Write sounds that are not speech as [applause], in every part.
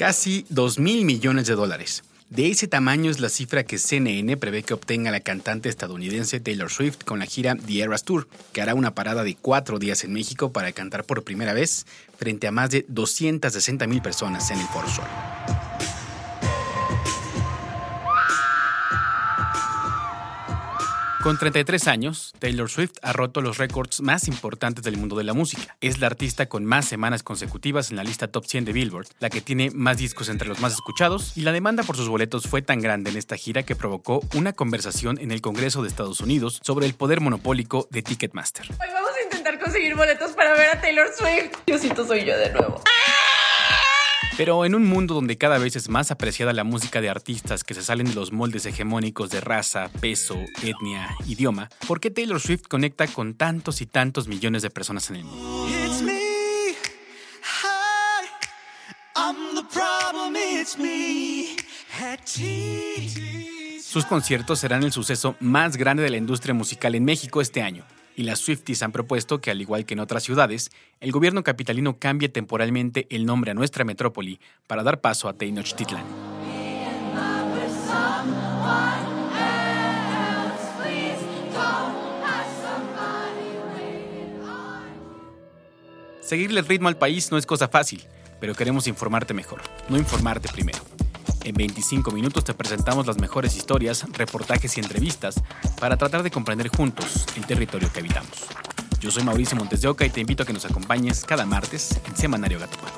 Casi 2 mil millones de dólares. De ese tamaño es la cifra que CNN prevé que obtenga la cantante estadounidense Taylor Swift con la gira The Eras Tour, que hará una parada de cuatro días en México para cantar por primera vez frente a más de 260 mil personas en el Foro Sol. Con 33 años, Taylor Swift ha roto los récords más importantes del mundo de la música. Es la artista con más semanas consecutivas en la lista top 100 de Billboard, la que tiene más discos entre los más escuchados, y la demanda por sus boletos fue tan grande en esta gira que provocó una conversación en el Congreso de Estados Unidos sobre el poder monopólico de Ticketmaster. Hoy vamos a intentar conseguir boletos para ver a Taylor Swift. Diosito soy yo de nuevo. Pero en un mundo donde cada vez es más apreciada la música de artistas que se salen de los moldes hegemónicos de raza, peso, etnia, idioma, ¿por qué Taylor Swift conecta con tantos y tantos millones de personas en el mundo? It's me. Hi. I'm the problem. It's me. At tea. Sus conciertos serán el suceso más grande de la industria musical en México este año, y las Swifties han propuesto que, al igual que en otras ciudades, el gobierno capitalino cambie temporalmente el nombre a nuestra metrópoli para dar paso a Tenochtitlan. Seguirle el ritmo al país no es cosa fácil, pero queremos informarte mejor, no informarte primero. En 25 minutos te presentamos las mejores historias, reportajes y entrevistas para tratar de comprender juntos el territorio que habitamos. Yo soy Mauricio Montes de Oca y te invito a que nos acompañes cada martes en Semanario Gatupán.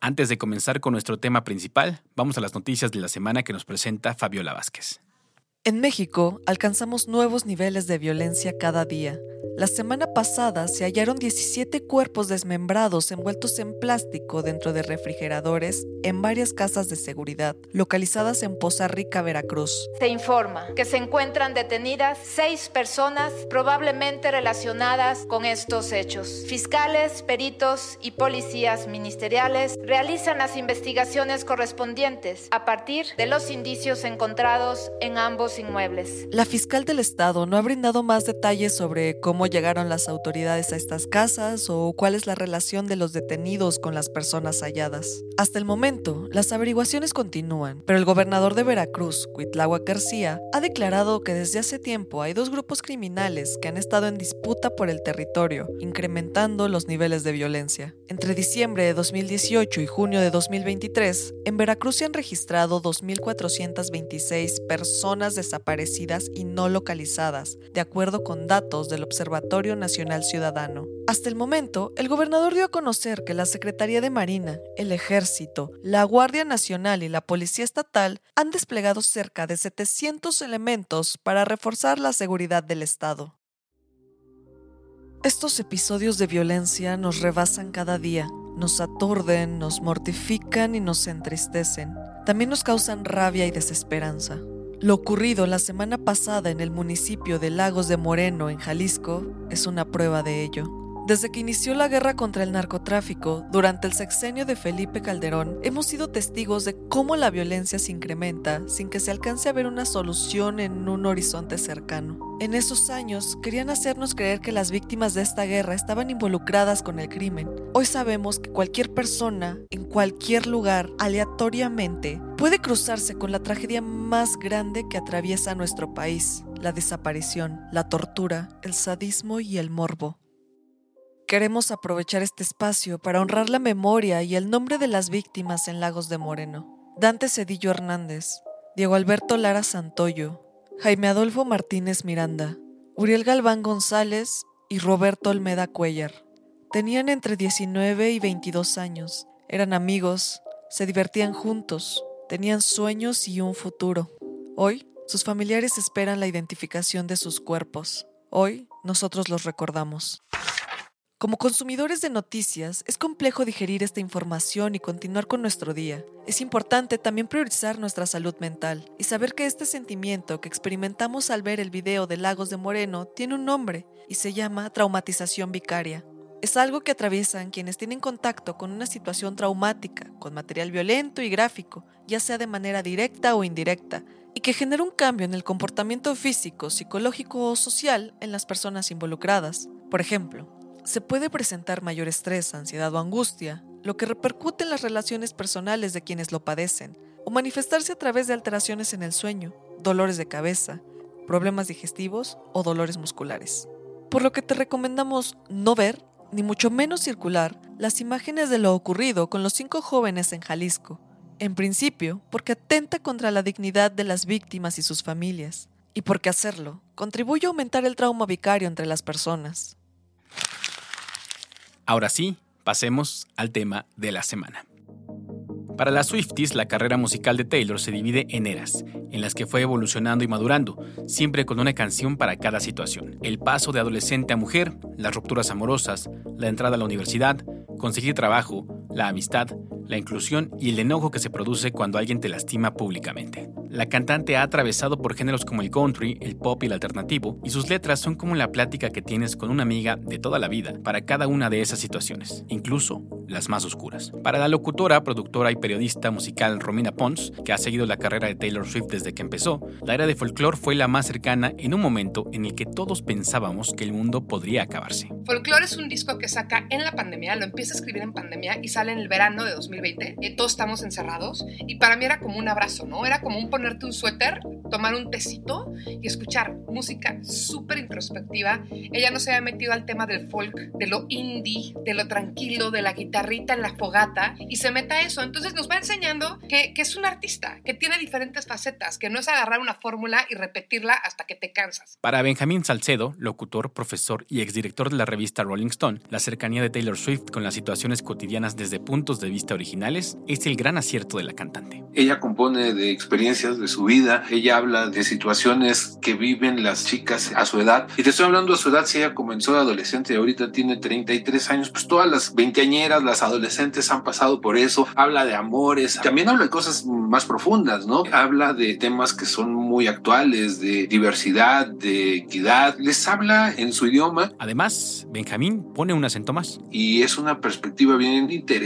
Antes de comenzar con nuestro tema principal, vamos a las noticias de la semana que nos presenta Fabiola Vázquez. En México alcanzamos nuevos niveles de violencia cada día. La semana pasada se hallaron 17 cuerpos desmembrados envueltos en plástico dentro de refrigeradores en varias casas de seguridad, localizadas en Poza Rica, Veracruz. Se informa que se encuentran detenidas seis personas probablemente relacionadas con estos hechos. Fiscales, peritos y policías ministeriales realizan las investigaciones correspondientes a partir de los indicios encontrados en ambos inmuebles. La fiscal del estado no ha brindado más detalles sobre cómo llegaron las autoridades a estas casas o cuál es la relación de los detenidos con las personas halladas. Hasta el momento, las averiguaciones continúan, pero el gobernador de Veracruz, Cuitláhuac García, ha declarado que desde hace tiempo hay dos grupos criminales que han estado en disputa por el territorio, incrementando los niveles de violencia. Entre diciembre de 2018 y junio de 2023, en Veracruz se han registrado 2.426 personas desaparecidas y no localizadas, de acuerdo con datos del Observatorio Nacional Ciudadano. Hasta el momento, el gobernador dio a conocer que la Secretaría de Marina, el Ejército, la Guardia Nacional y la Policía Estatal han desplegado cerca de 700 elementos para reforzar la seguridad del Estado. Estos episodios de violencia nos rebasan cada día, nos aturden, nos mortifican y nos entristecen. También nos causan rabia y desesperanza. Lo ocurrido la semana pasada en el municipio de Lagos de Moreno, en Jalisco, es una prueba de ello. Desde que inició la guerra contra el narcotráfico, durante el sexenio de Felipe Calderón, hemos sido testigos de cómo la violencia se incrementa sin que se alcance a ver una solución en un horizonte cercano. En esos años, querían hacernos creer que las víctimas de esta guerra estaban involucradas con el crimen. Hoy sabemos que cualquier persona, en cualquier lugar, aleatoriamente, puede cruzarse con la tragedia más grande que atraviesa nuestro país, la desaparición, la tortura, el sadismo y el morbo. Queremos aprovechar este espacio para honrar la memoria y el nombre de las víctimas en Lagos de Moreno. Dante Cedillo Hernández, Diego Alberto Lara Santoyo, Jaime Adolfo Martínez Miranda, Uriel Galván González y Roberto Olmeda Cuellar. Tenían entre 19 y 22 años, eran amigos, se divertían juntos, tenían sueños y un futuro. Hoy Sus familiares esperan la identificación de sus cuerpos. Hoy nosotros los recordamos. Como consumidores de noticias, es complejo digerir esta información y continuar con nuestro día. Es importante también priorizar nuestra salud mental y saber que este sentimiento que experimentamos al ver el video de Lagos de Moreno tiene un nombre y se llama traumatización vicaria. Es algo que atraviesan quienes tienen contacto con una situación traumática, con material violento y gráfico, ya sea de manera directa o indirecta, y que genera un cambio en el comportamiento físico, psicológico o social en las personas involucradas. Por ejemplo, se puede presentar mayor estrés, ansiedad o angustia, lo que repercute en las relaciones personales de quienes lo padecen, o manifestarse a través de alteraciones en el sueño, dolores de cabeza, problemas digestivos o dolores musculares. Por lo que te recomendamos no ver, ni mucho menos circular, las imágenes de lo ocurrido con los cinco jóvenes en Jalisco, en principio porque atenta contra la dignidad de las víctimas y sus familias, y porque hacerlo contribuye a aumentar el trauma vicario entre las personas. Ahora sí, pasemos al tema de la semana. Para las Swifties, la carrera musical de Taylor se divide en eras, en las que fue evolucionando y madurando, siempre con una canción para cada situación. El paso de adolescente a mujer, las rupturas amorosas, la entrada a la universidad, conseguir trabajo, la amistad, la inclusión y el enojo que se produce cuando alguien te lastima públicamente. La cantante ha atravesado por géneros como el country, el pop y el alternativo, y sus letras son como la plática que tienes con una amiga de toda la vida para cada una de esas situaciones, incluso las más oscuras. Para la locutora, productora y periodista musical Romina Pons, que ha seguido la carrera de Taylor Swift desde que empezó, la era de folklore fue la más cercana en un momento en el que todos pensábamos que el mundo podría acabarse. Folklore es un disco que saca en la pandemia, lo empieza a escribir en pandemia y sale en el verano de 2020. Y todos estamos encerrados y para mí era como un abrazo, ¿no? Era como un ponerte un suéter, tomar un tecito y escuchar música súper introspectiva. Ella no se había metido al tema del folk, de lo indie, de lo tranquilo, de la guitarrita en la fogata y se meta a eso. Entonces nos va enseñando que, que es un artista, que tiene diferentes facetas, que no es agarrar una fórmula y repetirla hasta que te cansas. Para Benjamín Salcedo, locutor, profesor y exdirector de la revista Rolling Stone, la cercanía de Taylor Swift con las situaciones cotidianas desde puntos de vista originales es el gran acierto de la cantante. Ella compone de experiencias de su vida, ella habla de situaciones que viven las chicas a su edad. Y te estoy hablando a su edad, si ella comenzó de adolescente y ahorita tiene 33 años, pues todas las veinteañeras, las adolescentes han pasado por eso. Habla de amores, también habla de cosas más profundas, ¿no? Habla de temas que son muy actuales, de diversidad, de equidad. Les habla en su idioma. Además, Benjamín pone un acento más. Y es una perspectiva bien interesante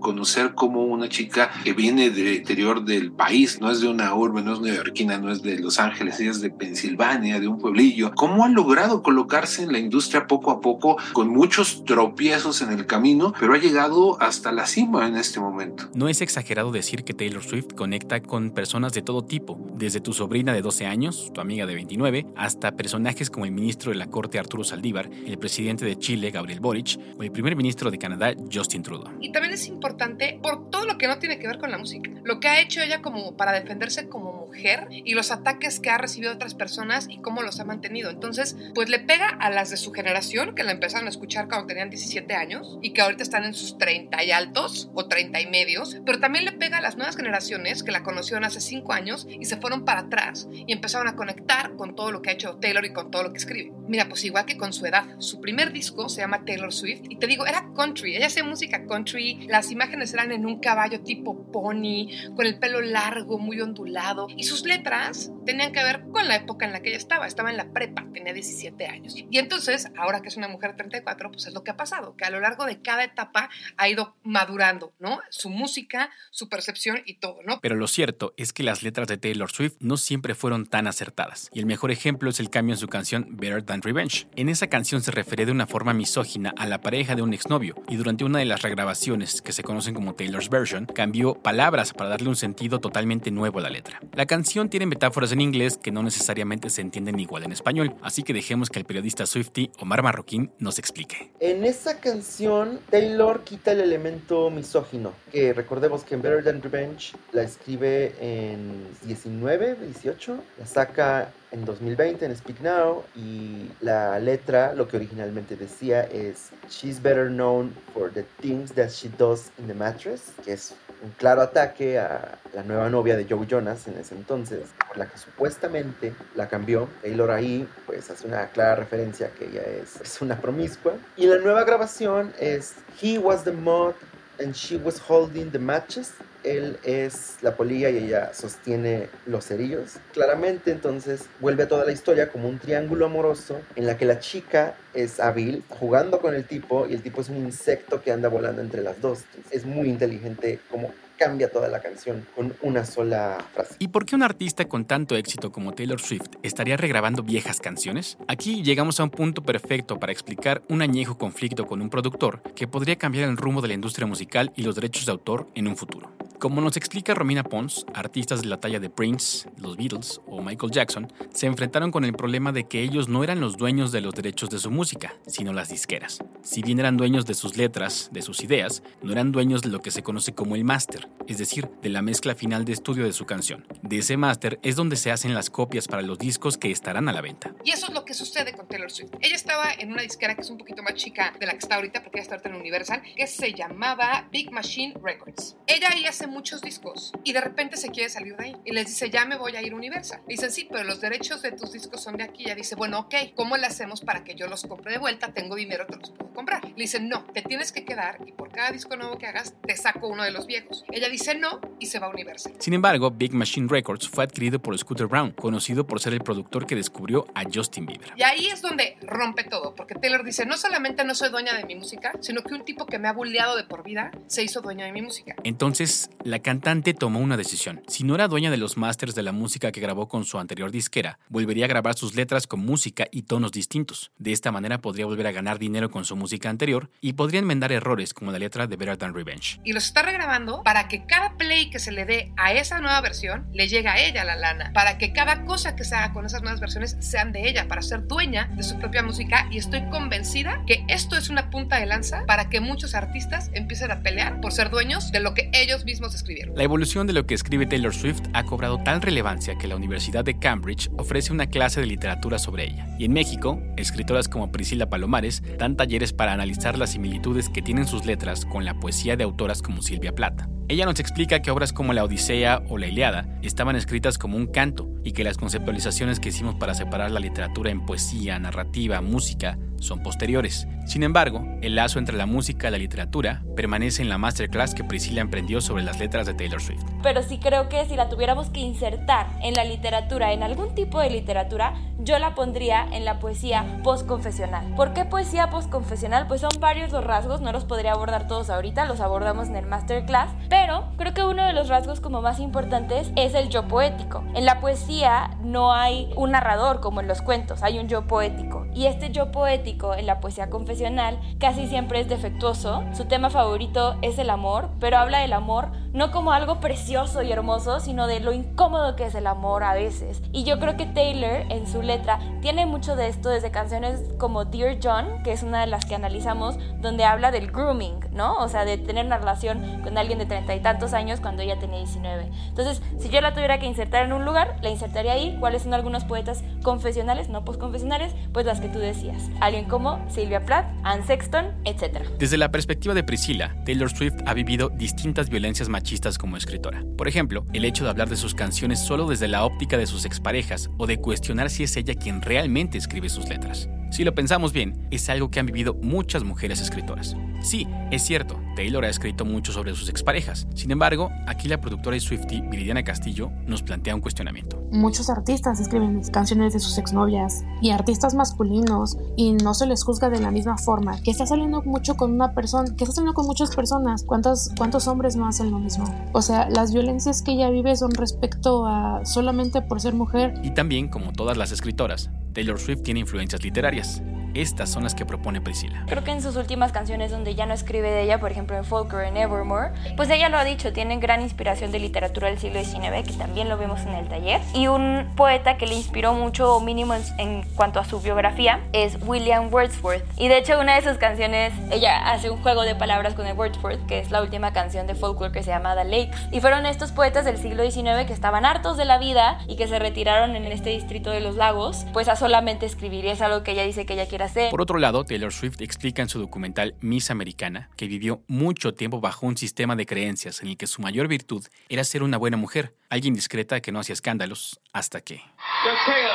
conocer cómo una chica que viene del interior del país, no es de una urbe, no es neoyorquina, no es de Los Ángeles, ella es de Pensilvania, de un pueblillo, cómo ha logrado colocarse en la industria poco a poco con muchos tropiezos en el camino, pero ha llegado hasta la cima en este momento. No es exagerado decir que Taylor Swift conecta con personas de todo tipo, desde tu sobrina de 12 años, tu amiga de 29, hasta personajes como el ministro de la Corte Arturo Saldívar, el presidente de Chile Gabriel Boric o el primer ministro de Canadá Justin Trudeau. Y también es importante por todo lo que no tiene que ver con la música. Lo que ha hecho ella como para defenderse como mujer y los ataques que ha recibido otras personas y cómo los ha mantenido. Entonces, pues le pega a las de su generación que la empezaron a escuchar cuando tenían 17 años y que ahorita están en sus 30 y altos o 30 y medios, pero también le pega a las nuevas generaciones que la conocieron hace 5 años y se fueron para atrás y empezaron a conectar con todo lo que ha hecho Taylor y con todo lo que escribe. Mira, pues igual que con su edad, su primer disco se llama Taylor Swift y te digo, era country, ella hacía música country, las imágenes eran en un caballo tipo pony, con el pelo largo, muy ondulado, y sus letras tenían que ver con la época en la que ella estaba, estaba en la prepa, tenía 17 años. Y entonces, ahora que es una mujer de 34, pues es lo que ha pasado, que a lo largo de cada etapa ha ido madurando, ¿no? Su música, su percepción y todo, ¿no? Pero lo cierto es que las letras de Taylor Swift no siempre fueron tan acertadas, y el mejor ejemplo es el cambio en su canción Better Than Revenge. En esa canción se refiere de una forma misógina a la pareja de un exnovio, y durante una de las regrabaciones, que se conocen como Taylor's Version, cambió palabras para darle un sentido totalmente nuevo a la letra. La canción tiene metáforas en inglés que no necesariamente se entienden igual en español, así que dejemos que el periodista Swifty Omar Marroquín nos explique. En esa canción, Taylor quita el elemento misógino, que recordemos que en Better Than Revenge la escribe en 19, 18, la saca en 2020 en Speak Now y la letra lo que originalmente decía es She's better known for the things that she does in the mattress, que es un claro ataque a la nueva novia de Joe Jonas en ese entonces, por la que supuestamente la cambió. Taylor ahí pues hace una clara referencia que ella es, es una promiscua. Y la nueva grabación es He was the mud and she was holding the matches. Él es la polilla y ella sostiene los cerillos. Claramente entonces vuelve a toda la historia como un triángulo amoroso en la que la chica es hábil jugando con el tipo y el tipo es un insecto que anda volando entre las dos. Es muy inteligente como cambia toda la canción con una sola frase. ¿Y por qué un artista con tanto éxito como Taylor Swift estaría regrabando viejas canciones? Aquí llegamos a un punto perfecto para explicar un añejo conflicto con un productor que podría cambiar el rumbo de la industria musical y los derechos de autor en un futuro. Como nos explica Romina Pons, artistas de la talla de Prince, los Beatles o Michael Jackson se enfrentaron con el problema de que ellos no eran los dueños de los derechos de su música, sino las disqueras. Si bien eran dueños de sus letras, de sus ideas, no eran dueños de lo que se conoce como el máster, es decir, de la mezcla final de estudio de su canción. De ese máster es donde se hacen las copias para los discos que estarán a la venta. Y eso es lo que sucede con Taylor Swift. Ella estaba en una disquera que es un poquito más chica de la que está ahorita, porque ella está en Universal, que se llamaba Big Machine Records. Ella ahí hace muchos discos y de repente se quiere salir de ahí. Y les dice, ya me voy a ir a Universal. Le dicen, sí, pero los derechos de tus discos son de aquí. Ella dice, bueno, ok, ¿cómo le hacemos para que yo los compre de vuelta? Tengo dinero, te los puedo comprar. Le dicen, no, te tienes que quedar y por cada disco nuevo que hagas, te saco uno de los viejos. Ella dice no y se va a Universal. Sin embargo, Big Machine Records fue adquirido por Scooter Brown, conocido por ser el productor que descubrió a Justin Bieber. Y ahí es donde rompe todo, porque Taylor dice, no solamente no soy dueña de mi música, sino que un tipo que me ha bulleado de por vida se hizo dueño de mi música. Entonces, la cantante tomó una decisión. Si no era dueña de los masters de la música que grabó con su anterior disquera, volvería a grabar sus letras con música y tonos distintos. De esta manera podría volver a ganar dinero con su música anterior y podría enmendar errores como la letra de Better Than Revenge. Y los está regrabando para que cada play que se le dé a esa nueva versión le llegue a ella la lana, para que cada cosa que se haga con esas nuevas versiones sean de ella, para ser dueña de su propia música y estoy convencida que esto es una punta de lanza para que muchos artistas empiecen a pelear por ser dueños de lo que ellos mismos escribieron. La evolución de lo que escribe Taylor Swift ha cobrado tal relevancia que la Universidad de Cambridge ofrece una clase de literatura sobre ella. Y en México, escritoras como Priscila Palomares dan talleres para analizar las similitudes que tienen sus letras con la poesía de autoras como Silvia Plata. Ella nos explica que obras como la Odisea o la Iliada estaban escritas como un canto y que las conceptualizaciones que hicimos para separar la literatura en poesía, narrativa, música, son posteriores. Sin embargo, el lazo entre la música y la literatura permanece en la masterclass que Priscilla emprendió sobre las letras de Taylor Swift. Pero sí creo que si la tuviéramos que insertar en la literatura, en algún tipo de literatura, yo la pondría en la poesía postconfesional. ¿Por qué poesía postconfesional? Pues son varios los rasgos, no los podría abordar todos ahorita, los abordamos en el masterclass, pero creo que uno de los rasgos como más importantes es el yo poético. En la poesía no hay un narrador como en los cuentos, hay un yo poético. Y este yo poético en la poesía confesional casi siempre es defectuoso. Su tema favorito es el amor, pero habla del amor no como algo precioso y hermoso, sino de lo incómodo que es el amor a veces. Y yo creo que Taylor en su letra tiene mucho de esto desde canciones como Dear John, que es una de las que analizamos, donde habla del grooming, ¿no? O sea, de tener una relación con alguien de treinta y tantos años cuando ella tenía 19. Entonces, si yo la tuviera que insertar en un lugar, la insertaría ahí. ¿Cuáles son algunos poetas confesionales, no postconfesionales? Pues las que tú decías. Alguien como Sylvia Plath, Anne Sexton, etc. Desde la perspectiva de Priscilla, Taylor Swift ha vivido distintas violencias machistas como escritora. Por ejemplo, el hecho de hablar de sus canciones solo desde la óptica de sus exparejas o de cuestionar si es ella quien realmente escribe sus letras. Si lo pensamos bien, es algo que han vivido muchas mujeres escritoras. Sí, es cierto, Taylor ha escrito mucho sobre sus exparejas. Sin embargo, aquí la productora y Swiftie, Viridiana Castillo, nos plantea un cuestionamiento. Muchos artistas escriben canciones de sus exnovias y artistas masculinos y no se les juzga de la misma forma. Que está saliendo mucho con una persona, que está saliendo con muchas personas. ¿Cuántos, cuántos hombres no hacen lo mismo? O sea, las violencias que ella vive son respecto a solamente por ser mujer. Y también, como todas las escritoras, Taylor Swift tiene influencias literarias. Estas son las que propone Priscilla. Creo que en sus últimas canciones donde ya no escribe de ella, por ejemplo en Folklore, en Evermore, pues ella lo ha dicho, tiene gran inspiración de literatura del siglo XIX, que también lo vemos en el taller. Y un poeta que le inspiró mucho, mínimo en, en cuanto a su biografía, es William Wordsworth. Y de hecho una de sus canciones, ella hace un juego de palabras con el Wordsworth, que es la última canción de Folklore que se llama The Lakes. Y fueron estos poetas del siglo XIX que estaban hartos de la vida y que se retiraron en este distrito de los lagos, pues a solamente escribir. Y es algo que ella dice que ella quiere quiera ser. Por otro lado, Taylor Swift explica en su documental Miss Americana que vivió mucho tiempo bajo un sistema de creencias en el que su mayor virtud era ser una buena mujer, alguien discreta que no hacía escándalos, hasta que... Yo, Taylor,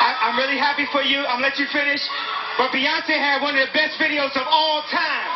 I, I'm really happy for you. I'm gonna let you finish. But Beyonce had one of the best videos of all time.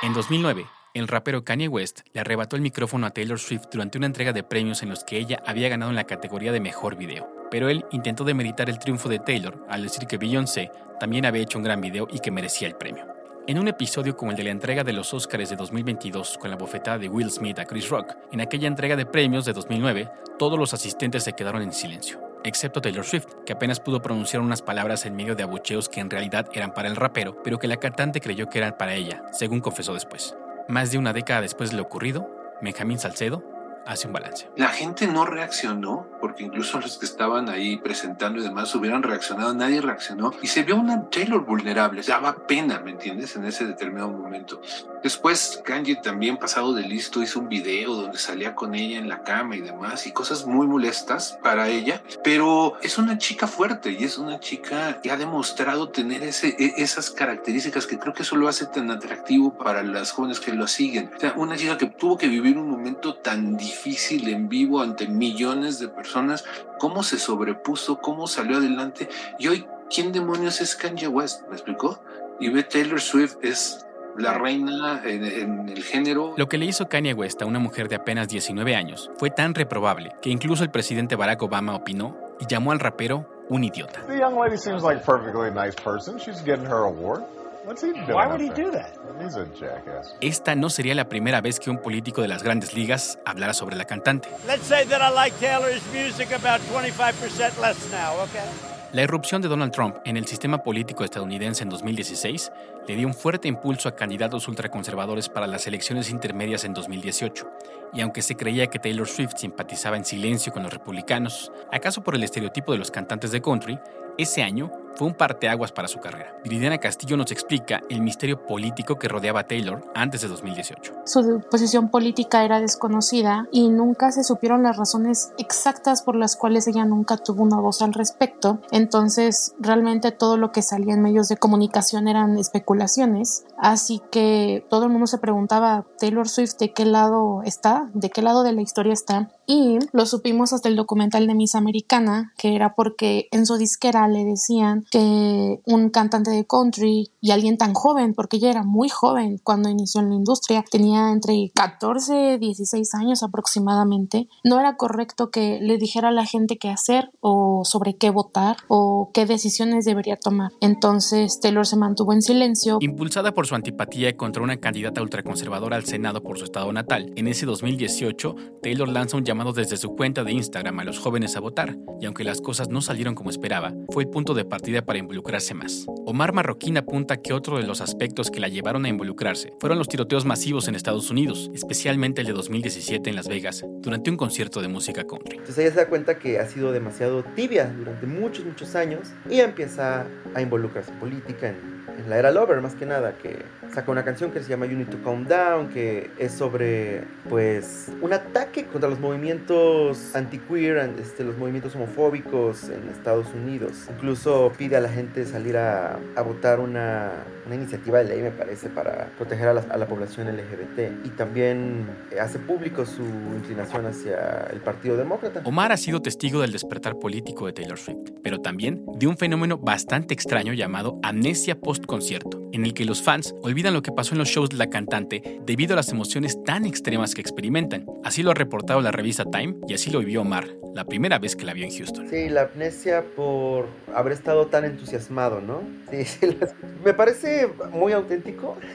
En 2009, el rapero Kanye West le arrebató el micrófono a Taylor Swift durante una entrega de premios en los que ella había ganado en la categoría de mejor video. Pero él intentó demeritar el triunfo de Taylor al decir que Beyoncé también había hecho un gran video y que merecía el premio. En un episodio como el de la entrega de los Oscars de 2022 con la bofetada de Will Smith a Chris Rock, en aquella entrega de premios de 2009, todos los asistentes se quedaron en silencio, excepto Taylor Swift, que apenas pudo pronunciar unas palabras en medio de abucheos que en realidad eran para el rapero, pero que la cantante creyó que eran para ella, según confesó después. Más de una década después de lo ocurrido, Benjamín Salcedo hace un balance. La gente no reaccionó, porque incluso los que estaban ahí presentando y demás hubieran reaccionado, nadie reaccionó y se vio una Taylor vulnerable, daba pena, ¿me entiendes? En ese determinado momento. Después Kanye también pasado de listo hizo un video donde salía con ella en la cama y demás y cosas muy molestas para ella, pero es una chica fuerte y es una chica que ha demostrado tener e, esas características que creo que eso lo hace tan atractivo para las jóvenes que lo siguen. O sea, una chica que tuvo que vivir un momento tan difícil en vivo ante millones de personas, cómo se sobrepuso, cómo salió adelante y hoy, ¿quién demonios es Kanye West? ¿Me explicó? Y ve Taylor Swift es la reina en, en, el género. Lo que le hizo Kanye West a una mujer de apenas 19 años fue tan reprobable que incluso el presidente Barack Obama opinó y llamó al rapero un idiota. The young lady seems like a perfectly nice person. She's getting her award. What's he doing Why up would he there? do that? He's a jackass. Esta no sería la primera vez que un político de las grandes ligas hablara sobre la cantante. Let's say that I like Taylor's music about 25% less now, okay? La irrupción de Donald Trump en el sistema político estadounidense en 2016 le dio un fuerte impulso a candidatos ultraconservadores para las elecciones intermedias en 2018. Y aunque se creía que Taylor Swift simpatizaba en silencio con los republicanos, acaso por el estereotipo de los cantantes de country, ese año fue un parteaguas para su carrera. Viridiana Castillo nos explica el misterio político que rodeaba a Taylor antes de 2018. Su posición política era desconocida y nunca se supieron las razones exactas por las cuales ella nunca tuvo una voz al respecto. Entonces, realmente todo lo que salía en medios de comunicación eran especulaciones. Así que todo el mundo se preguntaba, Taylor Swift, ¿de qué lado está? ¿De qué lado de la historia está? Y lo supimos hasta el documental de Miss Americana, que era porque en su disquera le decían que un cantante de country y alguien tan joven, porque ella era muy joven cuando inició en la industria, tenía entre 14 y 16 años aproximadamente, no era correcto que le dijera a la gente qué hacer o sobre qué votar o qué decisiones debería tomar. Entonces Taylor se mantuvo en silencio. Impulsada por su antipatía contra una candidata ultraconservadora al Senado por su estado natal, en ese 2018, Taylor lanza un llamado desde su cuenta de Instagram a los jóvenes a votar, y aunque las cosas no salieron como esperaba, fue el punto de partida para involucrarse más. Omar Marroquín apunta que otro de los aspectos que la llevaron a involucrarse fueron los tiroteos masivos en Estados Unidos, especialmente el de 2017 en Las Vegas, durante un concierto de música country. Entonces ella se da cuenta que ha sido demasiado tibia durante muchos, muchos años y empieza a involucrarse en política, en, en la era Lover más que nada, que saca una canción que se llama You Need to Calm Down, que es sobre pues un ataque contra los movimientos anti-queer, an- este, los movimientos homofóbicos en Estados Unidos. Incluso pide a la gente salir a, a votar una, una iniciativa de ley, me parece, para proteger a la, a la población LGBT. Y también hace público su inclinación hacia el Partido Demócrata. Omar ha sido testigo del despertar político de Taylor Swift, pero también de un fenómeno bastante extraño llamado amnesia post-concierto, en el que los fans olvidan lo que pasó en los shows de la cantante debido a las emociones tan extremas que experimentan. Así lo ha reportado la revista Time y así lo vivió Omar, la primera vez que la vio en Houston. Sí, la amnesia por haber estado tan entusiasmado, ¿no? Sí, [laughs] sí, me parece muy auténtico. [laughs]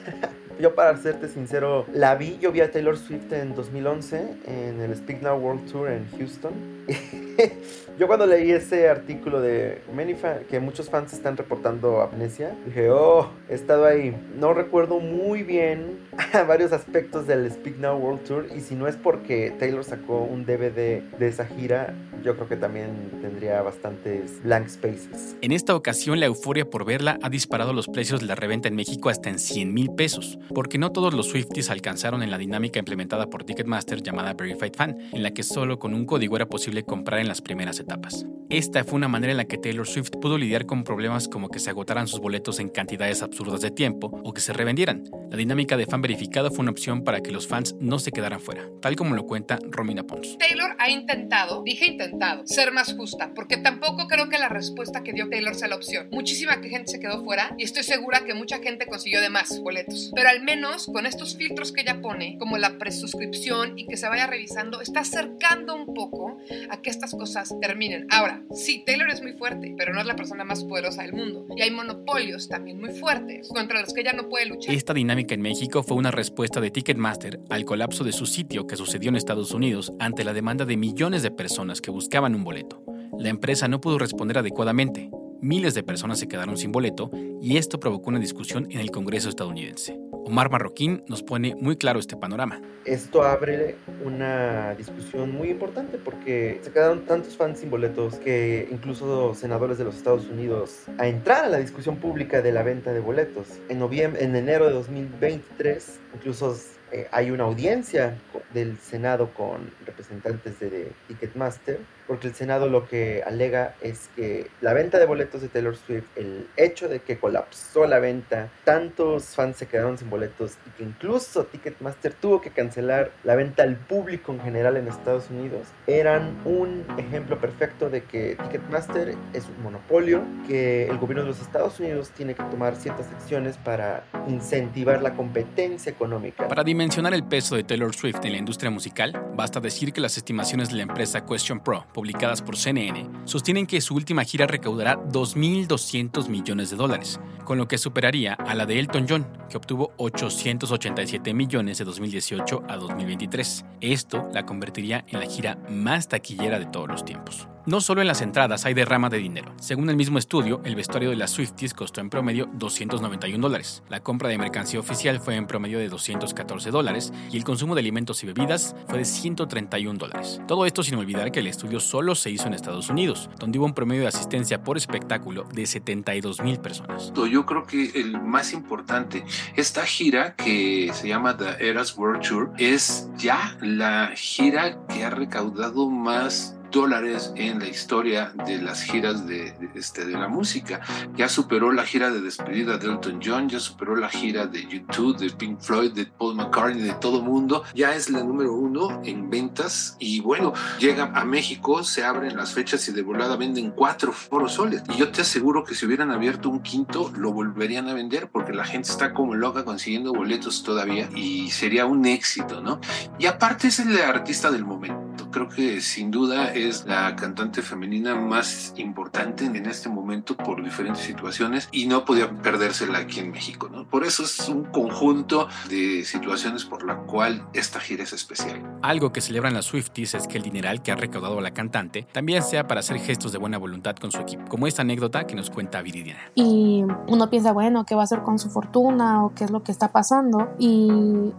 Yo para serte sincero, la vi, yo vi a Taylor Swift en 2011 en el Speak Now World Tour en Houston. [laughs] yo cuando leí ese artículo de many que muchos fans están reportando amnesia, dije, oh, he estado ahí. No recuerdo muy bien [laughs] varios aspectos del Speak Now World Tour y si no es porque Taylor sacó un DVD de esa gira, yo creo que también tendría bastantes blank spaces. En esta ocasión, la euforia por verla ha disparado los precios de la reventa en México hasta en 100 mil pesos, porque no todos los Swifties alcanzaron en la dinámica implementada por Ticketmaster llamada Verified Fan, en la que solo con un código era posible comprar en las primeras etapas. Esta fue una manera en la que Taylor Swift pudo lidiar con problemas como que se agotaran sus boletos en cantidades absurdas de tiempo o que se revendieran. La dinámica de fan verificado fue una opción para que los fans no se quedaran fuera, tal como lo cuenta Romina Pons. Taylor ha intentado, dije intentado, ser más justa, porque tampoco creo que la respuesta que dio Taylor sea la opción. Muchísima gente se quedó fuera y estoy segura que mucha gente consiguió de más boletos. Pero al menos con estos filtros que ella pone, como la presuscripción y que se vaya revisando, está acercando un poco a que estas cosas terminen. Ahora, sí, Taylor es muy fuerte, pero no es la persona más poderosa del mundo. Y hay monopolios también muy fuertes contra los que ella no puede luchar. Esta dinámica en México fue una respuesta de Ticketmaster al colapso de su sitio que sucedió en Estados Unidos ante la demanda de millones de personas que buscaban un boleto. La empresa no pudo responder adecuadamente. Miles de personas se quedaron sin boleto y esto provocó una discusión en el Congreso estadounidense. Omar Marroquín nos pone muy claro este panorama. Esto abre una discusión muy importante porque se quedaron tantos fans sin boletos que incluso senadores de los Estados Unidos a entrar a la discusión pública de la venta de boletos. En noviembre, en enero de 2023, incluso eh, hay una audiencia del Senado con representantes de Ticketmaster porque el Senado lo que alega es que la venta de boletos de Taylor Swift, el hecho de que colapsó la venta, tantos fans se quedaron sin boletos y que incluso Ticketmaster tuvo que cancelar la venta al público en general en Estados Unidos, eran un ejemplo perfecto de que Ticketmaster es un monopolio, que el gobierno de los Estados Unidos tiene que tomar ciertas acciones para incentivar la competencia económica. Para dimensionar el peso de Taylor Swift en la industria musical, basta decir que las estimaciones de la empresa Question Pro publicadas por CNN, sostienen que su última gira recaudará 2.200 millones de dólares, con lo que superaría a la de Elton John, que obtuvo 887 millones de 2018 a 2023. Esto la convertiría en la gira más taquillera de todos los tiempos. No solo en las entradas hay derrama de dinero. Según el mismo estudio, el vestuario de las Swifties costó en promedio 291 dólares. La compra de mercancía oficial fue en promedio de 214 dólares y el consumo de alimentos y bebidas fue de 131 dólares. Todo esto sin olvidar que el estudio solo se hizo en Estados Unidos, donde hubo un promedio de asistencia por espectáculo de 72 mil personas. Yo creo que el más importante, esta gira que se llama The Eras World Tour es ya la gira que ha recaudado más dólares en la historia de las giras de, este, de la música. Ya superó la gira de despedida de Elton John, ya superó la gira de YouTube, de Pink Floyd, de Paul McCartney, de todo mundo. Ya es la número uno en ventas y bueno, llega a México, se abren las fechas y de volada venden cuatro foros soles. Y yo te aseguro que si hubieran abierto un quinto, lo volverían a vender porque la gente está como loca consiguiendo boletos todavía y sería un éxito, ¿no? Y aparte es el artista del momento. Creo que sin duda es la cantante femenina más importante en este momento por diferentes situaciones y no podía perdérsela aquí en México. ¿no? Por eso es un conjunto de situaciones por la cual esta gira es especial. Algo que celebran las Swifties es que el dineral que ha recaudado la cantante también sea para hacer gestos de buena voluntad con su equipo, como esta anécdota que nos cuenta Viridiana. Y uno piensa, bueno, ¿qué va a hacer con su fortuna o qué es lo que está pasando? Y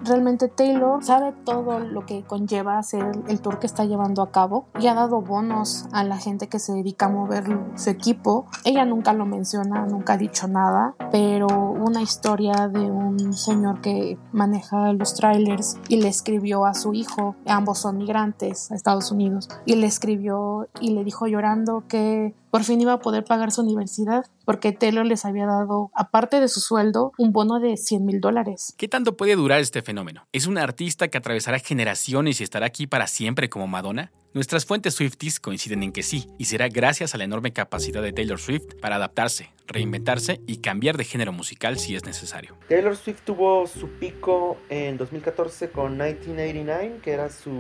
realmente Taylor sabe todo lo que conlleva hacer el tour que está llevando a cabo y ha dado bonos a la gente que se dedica a mover su equipo. Ella nunca lo menciona, nunca ha dicho nada, pero una historia de un señor que maneja los trailers y le escribió a su hijo, ambos son migrantes a Estados Unidos, y le escribió y le dijo llorando que por fin iba a poder pagar su universidad porque Taylor les había dado, aparte de su sueldo, un bono de 100 mil dólares. ¿Qué tanto puede durar este fenómeno? ¿Es una artista que atravesará generaciones y estará aquí para siempre como Madonna? Nuestras fuentes Swifties coinciden en que sí, y será gracias a la enorme capacidad de Taylor Swift para adaptarse, reinventarse y cambiar de género musical si es necesario. Taylor Swift tuvo su pico en 2014 con 1989, que era su,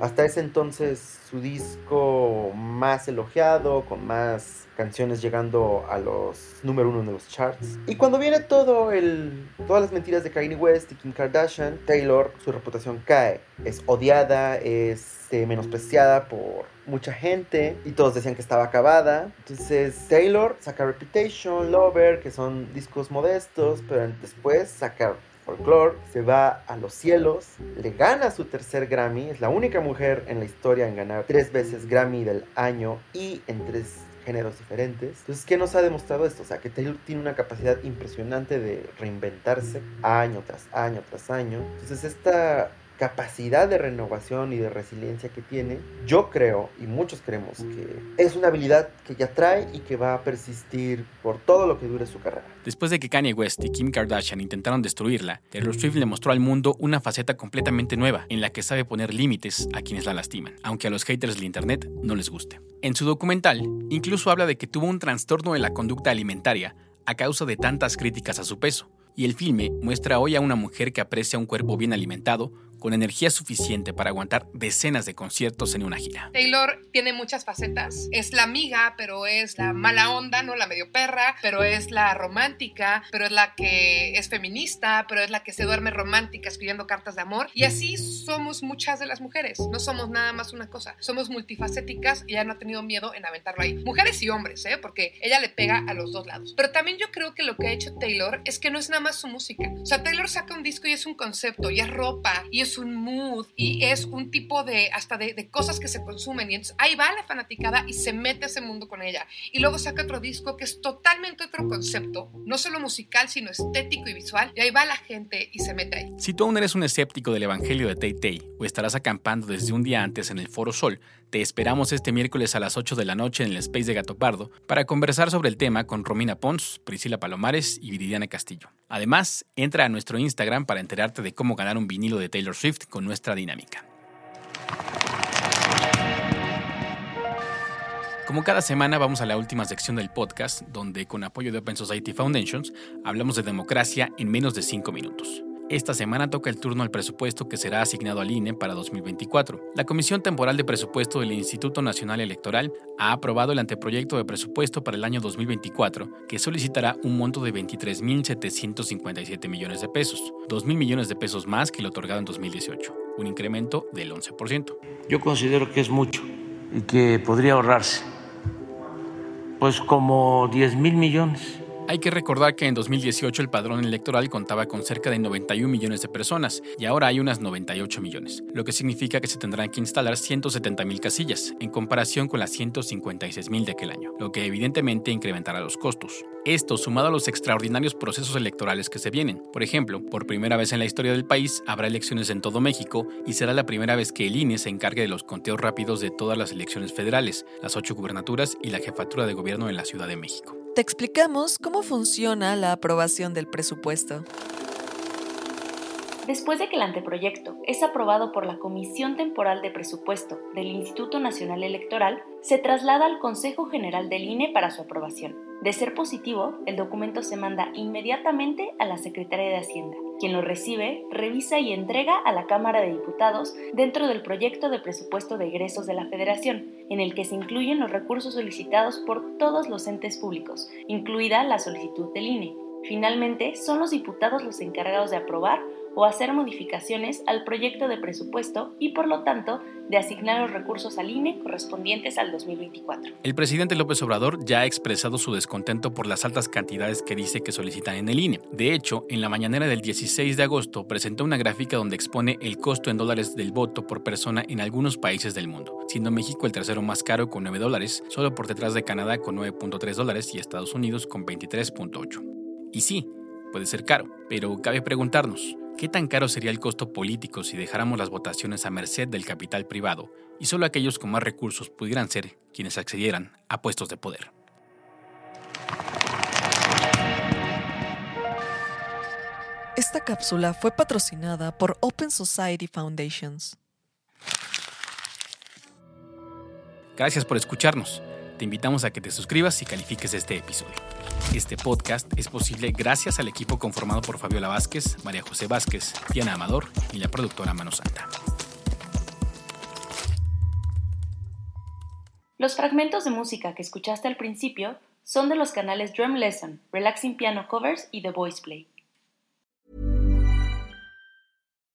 hasta ese entonces, su disco más elogiado, con más canciones llegando a los número uno de los charts. Y cuando viene todo el, todas las mentiras de Kanye West y Kim Kardashian, Taylor, su reputación cae. Es odiada, es este, menospreciada por mucha gente y todos decían que estaba acabada. Entonces Taylor saca Reputation, Lover, que son discos modestos, pero después saca Folklore, se va a los cielos, le gana su tercer Grammy, es la única mujer en la historia en ganar tres veces Grammy del año y en tres géneros diferentes. Entonces, ¿qué nos ha demostrado esto? O sea, que Taylor tiene una capacidad impresionante de reinventarse año tras año tras año. Entonces, esta capacidad de renovación y de resiliencia que tiene, yo creo, y muchos creemos, que es una habilidad que ya trae y que va a persistir por todo lo que dure su carrera. Después de que Kanye West y Kim Kardashian intentaron destruirla, Taylor Swift le mostró al mundo una faceta completamente nueva, en la que sabe poner límites a quienes la lastiman, aunque a los haters del internet no les guste. En su documental, incluso habla de que tuvo un trastorno de la conducta alimentaria a causa de tantas críticas a su peso, y el filme muestra hoy a una mujer que aprecia un cuerpo bien alimentado, con energía suficiente para aguantar decenas de conciertos en una gira. Taylor tiene muchas facetas. Es la amiga, pero es la mala onda, ¿no? La medio perra, pero es la romántica, pero es la que es feminista, pero es la que se duerme romántica escribiendo cartas de amor. Y así somos muchas de las mujeres. No somos nada más una cosa. Somos multifacéticas y ella no ha tenido miedo en aventarlo ahí. Mujeres y hombres, ¿eh? Porque ella le pega a los dos lados. Pero también yo creo que lo que ha hecho Taylor es que no es nada más su música. O sea, Taylor saca un disco y es un concepto, y es ropa, y es un mood, y es un tipo de, hasta de, de cosas que se consumen. Y entonces ahí va la fanaticada y se mete a ese mundo con ella. Y luego saca otro disco que es totalmente otro concepto, no solo musical, sino estético y visual. Y ahí va la gente y se mete ahí. Si tú aún eres un escéptico del Evangelio de Tay Tay o estarás acampando desde un día antes en el Foro Sol, te esperamos este miércoles a las 8 de la noche en el Space de Gato Pardo para conversar sobre el tema con Romina Pons, Priscila Palomares y Viridiana Castillo. Además, entra a nuestro Instagram para enterarte de cómo ganar un vinilo de Taylor Swift con nuestra dinámica. Como cada semana vamos a la última sección del podcast, donde con apoyo de Open Society Foundations hablamos de democracia en menos de 5 minutos. Esta semana toca el turno al presupuesto que será asignado al INE para 2024. La Comisión Temporal de Presupuesto del Instituto Nacional Electoral ha aprobado el anteproyecto de presupuesto para el año 2024, que solicitará un monto de 23.757 millones de pesos, 2.000 millones de pesos más que el otorgado en 2018, un incremento del 11%. Yo considero que es mucho y que podría ahorrarse, pues como 10 mil millones. Hay que recordar que en 2018 el padrón electoral contaba con cerca de 91 millones de personas y ahora hay unas 98 millones, lo que significa que se tendrán que instalar 170 mil casillas, en comparación con las 156 mil de aquel año, lo que evidentemente incrementará los costos. Esto sumado a los extraordinarios procesos electorales que se vienen. Por ejemplo, por primera vez en la historia del país habrá elecciones en todo México y será la primera vez que el INE se encargue de los conteos rápidos de todas las elecciones federales, las ocho gubernaturas y la jefatura de gobierno en la Ciudad de México. Te explicamos cómo funciona la aprobación del presupuesto. Después de que el anteproyecto es aprobado por la Comisión Temporal de Presupuesto del Instituto Nacional Electoral, se traslada al Consejo General del INE para su aprobación. De ser positivo, el documento se manda inmediatamente a la Secretaría de Hacienda, quien lo recibe, revisa y entrega a la Cámara de Diputados dentro del proyecto de presupuesto de egresos de la Federación, en el que se incluyen los recursos solicitados por todos los entes públicos, incluida la solicitud del INE. Finalmente, son los diputados los encargados de aprobar o hacer modificaciones al proyecto de presupuesto y por lo tanto de asignar los recursos al INE correspondientes al 2024. El presidente López Obrador ya ha expresado su descontento por las altas cantidades que dice que solicitan en el INE. De hecho, en la mañanera del 16 de agosto presentó una gráfica donde expone el costo en dólares del voto por persona en algunos países del mundo, siendo México el tercero más caro con 9 dólares, solo por detrás de Canadá con 9.3 dólares y Estados Unidos con 23.8. Y sí, puede ser caro, pero cabe preguntarnos, ¿Qué tan caro sería el costo político si dejáramos las votaciones a merced del capital privado y solo aquellos con más recursos pudieran ser quienes accedieran a puestos de poder? Esta cápsula fue patrocinada por Open Society Foundations. Gracias por escucharnos. Te invitamos a que te suscribas y califiques este episodio. Este podcast es posible gracias al equipo conformado por Fabiola Vázquez, María José Vázquez, Diana Amador y la productora Mano Santa. Los fragmentos de música que escuchaste al principio son de los canales Drum Lesson, Relaxing Piano Covers y The Voice Play.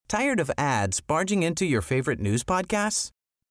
Tired of ads barging into your favorite news podcasts?